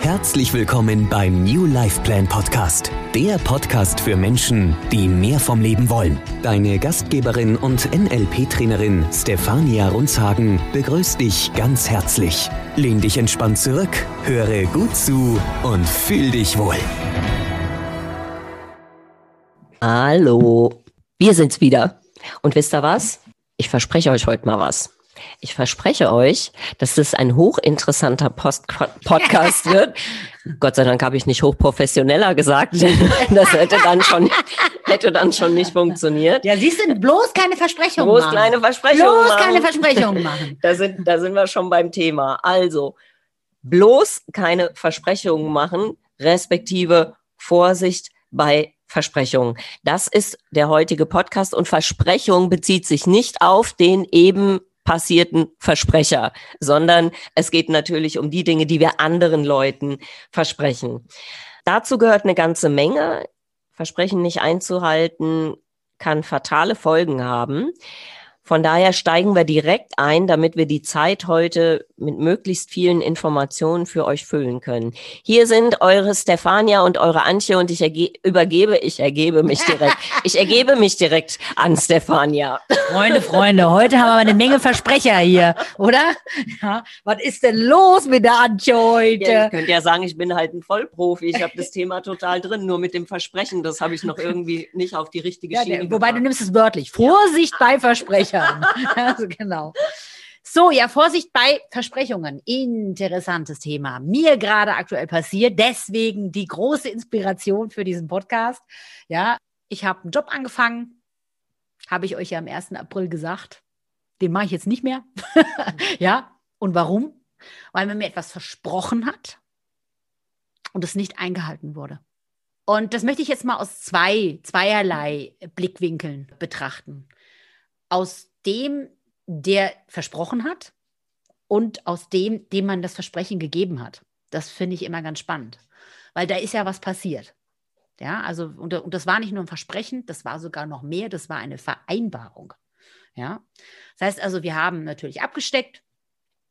Herzlich willkommen beim New Life Plan Podcast, der Podcast für Menschen, die mehr vom Leben wollen. Deine Gastgeberin und NLP-Trainerin Stefania Runzhagen begrüßt dich ganz herzlich. Lehn dich entspannt zurück, höre gut zu und fühl dich wohl. Hallo, wir sind's wieder. Und wisst ihr was? Ich verspreche euch heute mal was. Ich verspreche euch, dass es ein hochinteressanter Post Podcast wird. Gott sei Dank habe ich nicht hochprofessioneller gesagt. Das hätte dann schon, hätte dann schon nicht funktioniert. Ja, siehst du, bloß keine Versprechungen Bloß machen. kleine Versprechungen Bloß machen. keine Versprechungen machen. Da sind, da sind wir schon beim Thema. Also, bloß keine Versprechungen machen, respektive Vorsicht bei Versprechungen. Das ist der heutige Podcast und Versprechung bezieht sich nicht auf den eben passierten Versprecher, sondern es geht natürlich um die Dinge, die wir anderen Leuten versprechen. Dazu gehört eine ganze Menge. Versprechen nicht einzuhalten kann fatale Folgen haben. Von daher steigen wir direkt ein, damit wir die Zeit heute mit möglichst vielen Informationen für euch füllen können. Hier sind eure Stefania und eure Antje und ich erge übergebe, ich ergebe mich direkt. Ich ergebe mich direkt an Stefania. Freunde, Freunde, heute haben wir eine Menge Versprecher hier, oder? Ja, was ist denn los mit der Antje Ja, heute? ich könnte ja sagen, ich bin halt ein Vollprofi. Ich habe das Thema total drin. Nur mit dem Versprechen, das habe ich noch irgendwie nicht auf die richtige Ja, Schiene wobei du gebracht. nimmst es wörtlich. Vorsicht bei Versprechern. also genau. So, ja, Vorsicht bei Versprechungen. Interessantes Thema. Mir gerade aktuell passiert. Deswegen die große Inspiration für diesen Podcast. Ja, ich habe einen Job angefangen. Habe ich euch ja am 1. April gesagt. Den mache ich jetzt nicht mehr. ja, und warum? Weil man mir etwas versprochen hat und es nicht eingehalten wurde. Und das möchte ich jetzt mal aus zwei, zweierlei Blickwinkeln betrachten. Aus dem, der versprochen hat und aus dem, dem man das Versprechen gegeben hat. Das finde ich immer ganz spannend, weil da ist ja was passiert. Ja, also, und, und das war nicht nur ein Versprechen, das war sogar noch mehr, das war eine Vereinbarung. Ja, das heißt also, wir haben natürlich abgesteckt,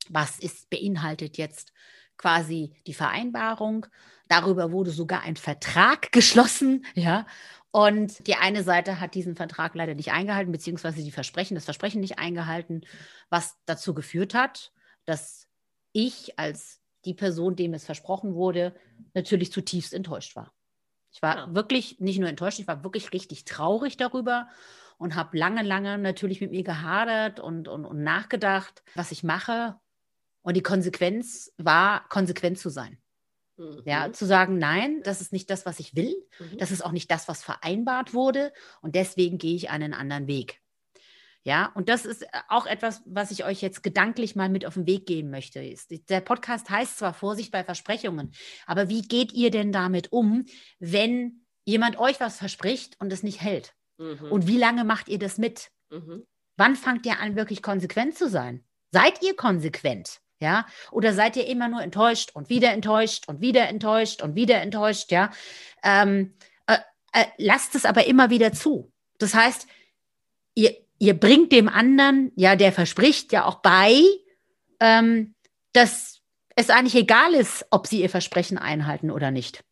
was ist beinhaltet jetzt quasi die Vereinbarung. Darüber wurde sogar ein Vertrag geschlossen, ja. Und die eine Seite hat diesen Vertrag leider nicht eingehalten, beziehungsweise die Versprechen, das Versprechen nicht eingehalten, was dazu geführt hat, dass ich als die Person, dem es versprochen wurde, natürlich zutiefst enttäuscht war. Ich war Ja. wirklich nicht nur enttäuscht, ich war wirklich richtig traurig darüber und habe lange, lange natürlich mit mir gehadert und, und, und nachgedacht, was ich mache. Und die Konsequenz war, konsequent zu sein. Mhm. Ja, zu sagen, nein, das ist nicht das, was ich will. Mhm. Das ist auch nicht das, was vereinbart wurde. Und deswegen gehe ich einen anderen Weg. Ja, und das ist auch etwas, was ich euch jetzt gedanklich mal mit auf den Weg geben möchte. Der Podcast heißt zwar Vorsicht bei Versprechungen, aber wie geht ihr denn damit um, wenn jemand euch was verspricht und es nicht hält? Mhm. Und wie lange macht ihr das mit? Mhm. Wann fangt ihr an, wirklich konsequent zu sein? Seid ihr konsequent? Ja? Oder seid ihr immer nur enttäuscht und wieder enttäuscht und wieder enttäuscht und wieder enttäuscht? Ja? Ähm, äh, äh, lasst es aber immer wieder zu. Das heißt, ihr, ihr bringt dem anderen, ja, der verspricht ja auch bei, ähm, dass es eigentlich egal ist, ob sie ihr Versprechen einhalten oder nicht.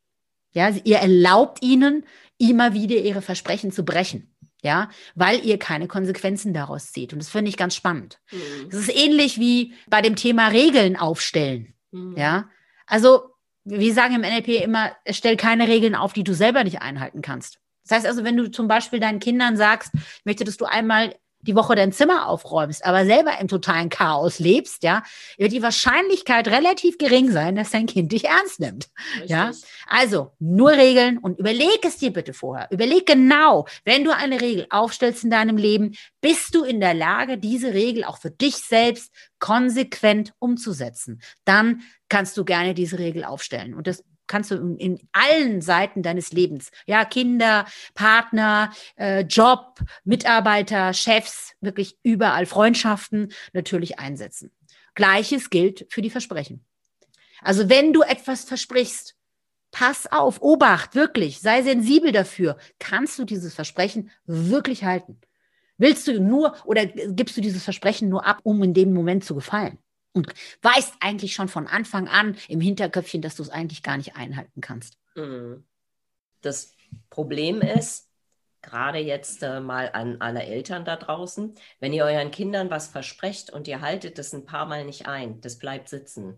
Ja, ihr erlaubt ihnen, immer wieder ihre Versprechen zu brechen. Ja, weil ihr keine Konsequenzen daraus zieht. Und das finde ich ganz spannend. Mhm. Das ist ähnlich wie bei dem Thema Regeln aufstellen. Mhm. Ja, also wir sagen im NLP immer, stell keine Regeln auf, die du selber nicht einhalten kannst. Das heißt also, wenn du zum Beispiel deinen Kindern sagst, ich möchte, dass du einmal die Woche dein Zimmer aufräumst, aber selber im totalen Chaos lebst, ja, wird die Wahrscheinlichkeit relativ gering sein, dass dein Kind dich ernst nimmt. Ja, Richtig. also nur Regeln und überleg es dir bitte vorher. Überleg genau, wenn du eine Regel aufstellst in deinem Leben, bist du in der Lage, diese Regel auch für dich selbst konsequent umzusetzen. Dann kannst du gerne diese Regel aufstellen. Und das kannst du in, allen Seiten deines Lebens, ja, Kinder, Partner, äh, Job, Mitarbeiter, Chefs, wirklich überall Freundschaften natürlich einsetzen. Gleiches gilt für die Versprechen. Also wenn du etwas versprichst, pass auf, Obacht, wirklich, sei sensibel dafür. Kannst du dieses Versprechen wirklich halten? Willst du nur oder gibst du dieses Versprechen nur ab, um in dem Moment zu gefallen? Und weißt eigentlich schon von Anfang an im Hinterköpfchen, dass du es eigentlich gar nicht einhalten kannst. Mhm. Das Problem ist, gerade jetzt äh, mal an alle Eltern da draußen, wenn ihr euren Kindern was versprecht und ihr haltet das ein paar Mal nicht ein, das bleibt sitzen.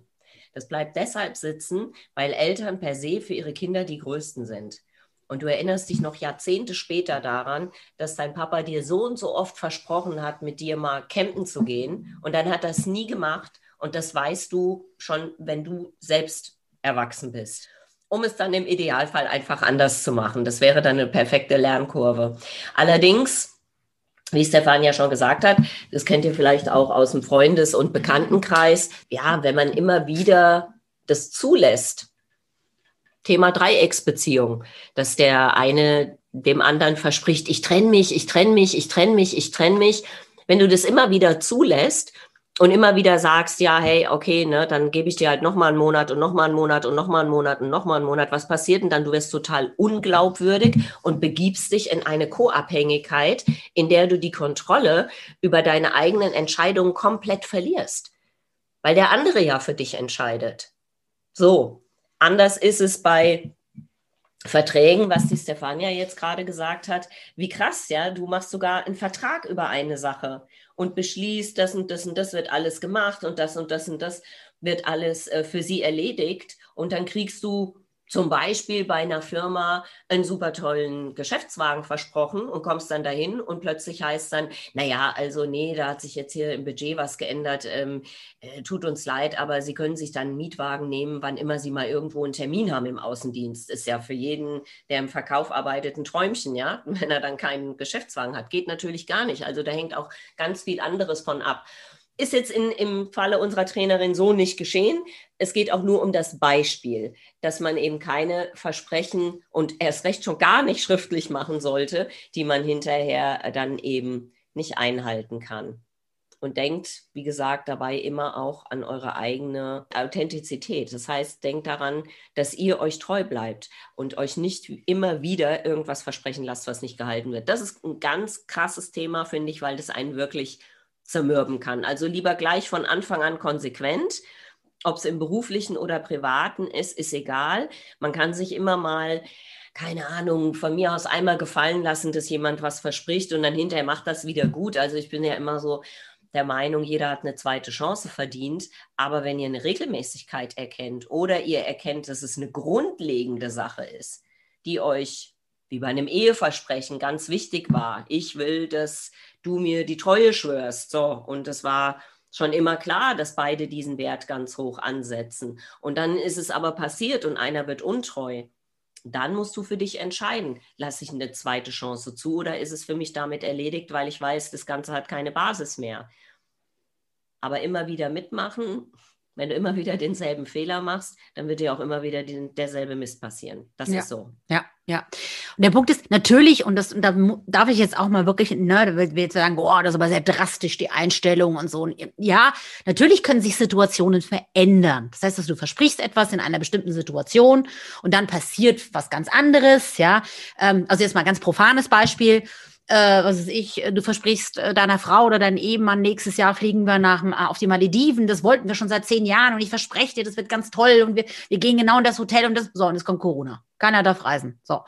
Das bleibt deshalb sitzen, weil Eltern per se für ihre Kinder die Größten sind. Und du erinnerst dich noch Jahrzehnte später daran, dass dein Papa dir so und so oft versprochen hat, mit dir mal campen zu gehen. Und dann hat er es nie gemacht. Und das weißt du schon, wenn du selbst erwachsen bist. Um es dann im Idealfall einfach anders zu machen. Das wäre dann eine perfekte Lernkurve. Allerdings, wie Stefan ja schon gesagt hat, das kennt ihr vielleicht auch aus dem Freundes- und Bekanntenkreis. Ja, wenn man immer wieder das zulässt, Thema Dreiecksbeziehung, dass der eine dem anderen verspricht, ich trenne mich, ich trenne mich, ich trenne mich, ich trenne mich. Wenn du das immer wieder zulässt und immer wieder sagst, ja, hey, okay, ne, dann gebe ich dir halt noch mal einen Monat und noch mal einen Monat und noch mal einen Monat und noch mal einen Monat, was passiert denn dann? Du wirst total unglaubwürdig und begibst dich in eine Co-Abhängigkeit, in der du die Kontrolle über deine eigenen Entscheidungen komplett verlierst, weil der andere ja für dich entscheidet. So, Anders ist es bei Verträgen, was die Stefania jetzt gerade gesagt hat. Wie krass, ja, du machst sogar einen Vertrag über eine Sache und beschließt, das und das und das wird alles gemacht und das und das und das wird alles äh, für sie erledigt und dann kriegst du zum Beispiel bei einer Firma einen super tollen Geschäftswagen versprochen und kommst dann dahin und plötzlich heißt dann, naja, also nee, da hat sich jetzt hier im Budget was geändert, ähm, äh, tut uns leid, aber Sie können sich dann einen Mietwagen nehmen, wann immer Sie mal irgendwo einen Termin haben im Außendienst. Ist ja für jeden, der im Verkauf arbeitet, ein Träumchen, ja, wenn er dann keinen Geschäftswagen hat. Geht natürlich gar nicht. Also da hängt auch ganz viel anderes von ab. Ist jetzt in, im Falle unserer Trainerin so nicht geschehen. Es geht auch nur um das Beispiel, dass man eben keine Versprechen und erst recht schon gar nicht schriftlich machen sollte, die man hinterher dann eben nicht einhalten kann. Und denkt, wie gesagt, dabei immer auch an eure eigene Authentizität. Das heißt, denkt daran, dass ihr euch treu bleibt und euch nicht immer wieder irgendwas versprechen lasst, was nicht gehalten wird. Das ist ein ganz krasses Thema, finde ich, weil das einen wirklich zermürben kann. Also lieber gleich von Anfang an konsequent. Ob es im beruflichen oder privaten ist, ist egal. Man kann sich immer mal, keine Ahnung, von mir aus einmal gefallen lassen, dass jemand was verspricht und dann hinterher macht das wieder gut. Also ich bin ja immer so der Meinung, jeder hat eine zweite Chance verdient. Aber wenn ihr eine Regelmäßigkeit erkennt oder ihr erkennt, dass es eine grundlegende Sache ist, die euch wie bei einem Eheversprechen ganz wichtig war. Ich will, dass du mir die Treue schwörst. So, und es war schon immer klar, dass beide diesen Wert ganz hoch ansetzen. Und dann ist es aber passiert und einer wird untreu. Dann musst du für dich entscheiden, lasse ich eine zweite Chance zu oder ist es für mich damit erledigt, weil ich weiß, das Ganze hat keine Basis mehr. Aber immer wieder mitmachen, wenn du immer wieder denselben Fehler machst, dann wird dir auch immer wieder den, derselbe Mist passieren. Das ja. ist so. Ja, ja. Und der Punkt ist natürlich, und das und da darf ich jetzt auch mal wirklich, ne, da wird jetzt sagen, boah, das ist aber sehr drastisch, die Einstellung und so. Ja, natürlich können sich Situationen verändern. Das heißt, dass du versprichst etwas in einer bestimmten Situation und dann passiert was ganz anderes, ja. Ähm, also jetzt mal ganz profanes Beispiel äh, was weiß ich, du versprichst äh, deiner Frau oder deinem Ehemann, nächstes Jahr fliegen wir nach, äh, auf die Malediven, das wollten wir schon seit zehn Jahren und ich verspreche dir, das wird ganz toll und wir, wir gehen genau in das Hotel und das, so, und es kommt Corona. Keiner darf reisen. So.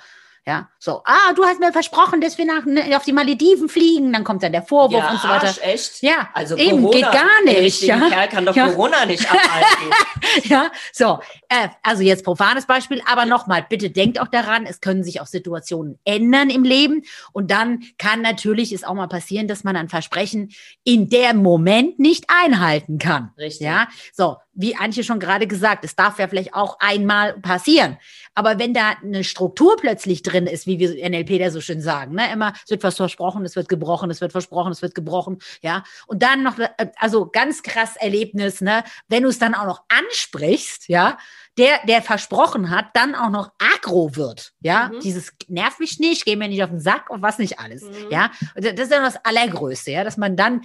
Ja, so, ah, du hast mir versprochen, dass wir nach, ne, auf die Malediven fliegen, dann kommt dann der Vorwurf ja, und so weiter. Arsch, echt? Ja, also eben, Corona, geht gar nicht. Der ja? Kerl kann doch ja. Corona nicht abhalten. ja, so, äh, also jetzt profanes Beispiel, aber nochmal, bitte denkt auch daran, es können sich auch Situationen ändern im Leben und dann kann natürlich es auch mal passieren, dass man ein Versprechen in dem Moment nicht einhalten kann. Richtig. Ja, so, wie Antje schon gerade gesagt, es darf ja vielleicht auch einmal passieren. Aber wenn da eine Struktur plötzlich drin ist, wie wir NLP da so schön sagen, ne, immer, es wird was versprochen, es wird gebrochen, es wird versprochen, es wird gebrochen, ja. Und dann noch, äh, also ganz krass Erlebnis, ne, wenn du es dann auch noch ansprichst, ja, der, der versprochen hat, dann auch noch agro wird, ja, mhm. dieses nervt mich nicht, geh mir nicht auf den Sack und was nicht alles, Mhm. ja. Und Das ist ja das Allergrößte, ja, dass man dann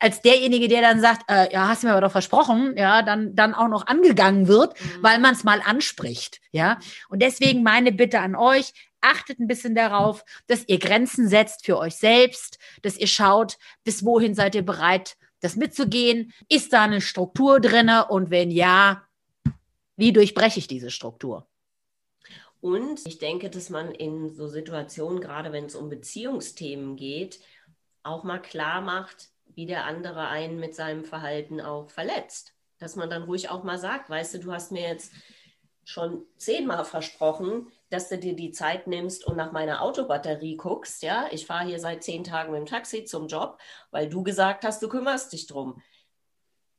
als derjenige, der dann sagt, äh, ja, hast du mir aber doch versprochen, ja, dann, dann auch noch angegangen wird, mhm. weil man es mal anspricht, ja. Und deswegen meine Bitte an euch, achtet ein bisschen darauf, dass ihr Grenzen setzt für euch selbst, dass ihr schaut, bis wohin seid ihr bereit, das mitzugehen. Ist da eine Struktur drinne? Und wenn ja, wie durchbreche ich diese Struktur? Und ich denke, dass man in so Situationen, gerade wenn es um Beziehungsthemen geht, auch mal klar macht, wie der andere einen mit seinem Verhalten auch verletzt. Dass man dann ruhig auch mal sagt, weißt du, du hast mir jetzt schon zehnmal versprochen, dass du dir die Zeit nimmst und nach meiner Autobatterie guckst. Ja, ich fahre hier seit zehn Tagen mit dem Taxi zum Job, weil du gesagt hast, du kümmerst dich drum.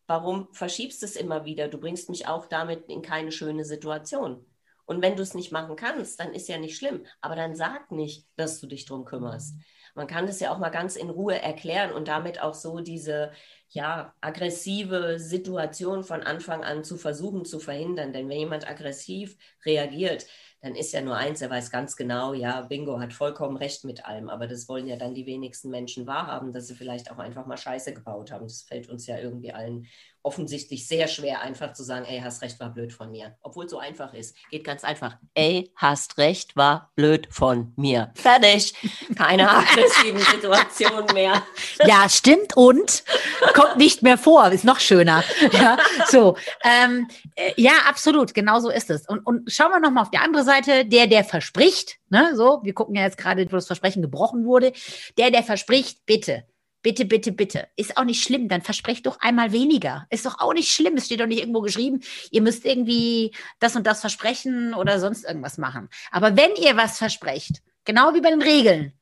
Warum verschiebst du es immer wieder? Du bringst mich auch damit in keine schöne Situation. Und wenn du es nicht machen kannst, dann ist ja nicht schlimm. Aber dann sag nicht, dass du dich drum kümmerst. Man kann das ja auch mal ganz in Ruhe erklären und damit auch so diese ja, aggressive Situation von Anfang an zu versuchen zu verhindern. Denn wenn jemand aggressiv reagiert, dann ist ja nur eins, er weiß ganz genau, ja, Bingo hat vollkommen recht mit allem, aber das wollen ja dann die wenigsten Menschen wahrhaben, dass sie vielleicht auch einfach mal Scheiße gebaut haben. Das fällt uns ja irgendwie allen offensichtlich sehr schwer, einfach zu sagen, ey, hast recht, war blöd von mir. Obwohl es so einfach ist. Geht ganz einfach. Ey, hast recht, war blöd von mir. Fertig. Keine aggressiven Situationen mehr. Ja, stimmt und kommt nicht mehr vor. Ist noch schöner. Ja, so. Ähm, äh, ja, absolut. Genau so ist es. Und, und schauen wir nochmal auf die andere Seite. Der, der verspricht, ne, so, wir gucken ja jetzt gerade, wo das Versprechen gebrochen wurde. Der, der verspricht, bitte Bitte, bitte, bitte. Ist auch nicht schlimm, dann versprecht doch einmal weniger. Ist doch auch nicht schlimm. Es steht doch nicht irgendwo geschrieben, ihr müsst irgendwie das und das versprechen oder sonst irgendwas machen. Aber wenn ihr was versprecht, genau wie bei den Regeln,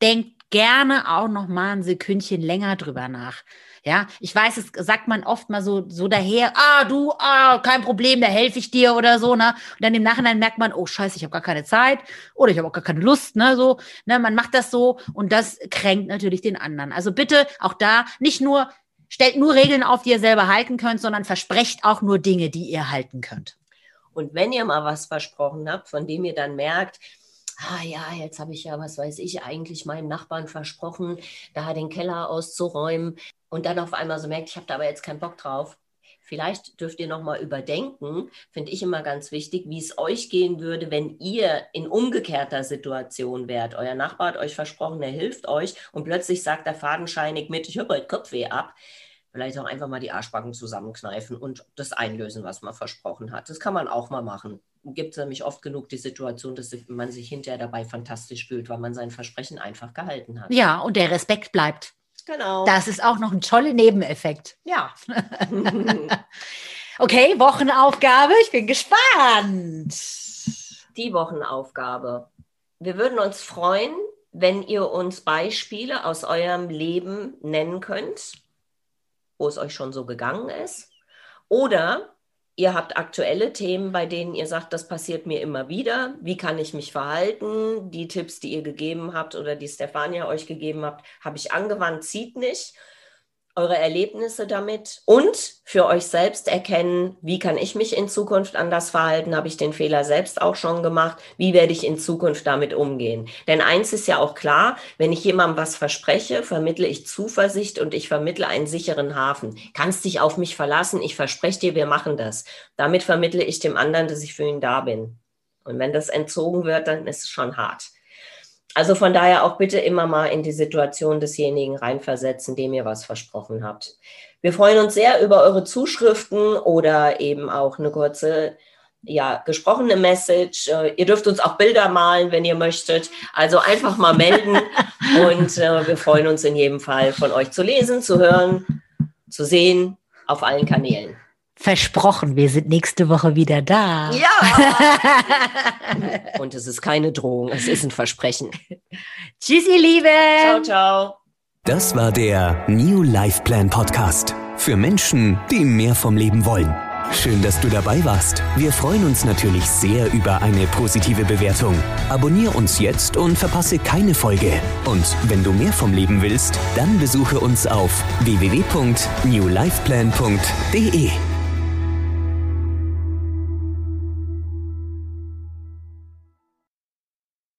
denkt gerne auch noch mal ein Sekündchen länger drüber nach. Ja, ich weiß, es sagt man oft mal so, so daher, ah, du, ah, kein Problem, da helfe ich dir oder so, ne? Und dann im Nachhinein merkt man, oh scheiße, ich habe gar keine Zeit oder ich habe auch gar keine Lust, ne? So, ne, man macht das so und das kränkt natürlich den anderen. Also bitte auch da nicht nur, stellt nur Regeln auf, die ihr selber halten könnt, sondern versprecht auch nur Dinge, die ihr halten könnt. Und wenn ihr mal was versprochen habt, von dem ihr dann merkt, ah ja, jetzt habe ich ja, was weiß ich, eigentlich meinem Nachbarn versprochen, da den Keller auszuräumen und dann auf einmal so merkt, ich habe da aber jetzt keinen Bock drauf. Vielleicht dürft ihr nochmal überdenken, finde ich immer ganz wichtig, wie es euch gehen würde, wenn ihr in umgekehrter Situation wärt. Euer Nachbar hat euch versprochen, er hilft euch und plötzlich sagt er fadenscheinig mit, ich habe heute Kopfweh ab. Vielleicht auch einfach mal die Arschbacken zusammenkneifen und das einlösen, was man versprochen hat. Das kann man auch mal machen gibt es nämlich oft genug die Situation, dass man sich hinterher dabei fantastisch fühlt, weil man sein Versprechen einfach gehalten hat. Ja, und der Respekt bleibt. Genau. Das ist auch noch ein toller Nebeneffekt. Ja. okay, Wochenaufgabe. Ich bin gespannt. Die Wochenaufgabe. Wir würden uns freuen, wenn ihr uns Beispiele aus eurem Leben nennen könnt, wo es euch schon so gegangen ist. Oder Ihr habt aktuelle Themen, bei denen ihr sagt, das passiert mir immer wieder. Wie kann ich mich verhalten? Die Tipps, die ihr gegeben habt oder die Stefania euch gegeben habt, habe ich angewandt, zieht nicht eure Erlebnisse damit und für euch selbst erkennen, wie kann ich mich in Zukunft anders verhalten? Habe ich den Fehler selbst auch schon gemacht? Wie werde ich in Zukunft damit umgehen? Denn eins ist ja auch klar, wenn ich jemandem was verspreche, vermittle ich Zuversicht und ich vermittle einen sicheren Hafen. Kannst dich auf mich verlassen, ich verspreche dir, wir machen das. Damit vermittle ich dem anderen, dass ich für ihn da bin. Und wenn das entzogen wird, dann ist es schon hart. Also von daher auch bitte immer mal in die Situation desjenigen reinversetzen, dem ihr was versprochen habt. Wir freuen uns sehr über eure Zuschriften oder eben auch eine kurze, ja, gesprochene Message. Äh, ihr dürft uns auch Bilder malen, wenn ihr möchtet. Also einfach mal melden und äh, wir freuen uns in jedem Fall von euch zu lesen, zu hören, zu sehen auf allen Kanälen. Versprochen, wir sind nächste Woche wieder da. Ja. Und es ist keine Drohung, es ist ein Versprechen. Tschüss, ihr Lieben. Ciao, ciao. Das war der New Life Plan Podcast. Für Menschen, die mehr vom Leben wollen. Schön, dass du dabei warst. Wir freuen uns natürlich sehr über eine positive Bewertung. Abonnier uns jetzt und verpasse keine Folge. Und wenn du mehr vom Leben willst, dann besuche uns auf www.newlifeplan.de.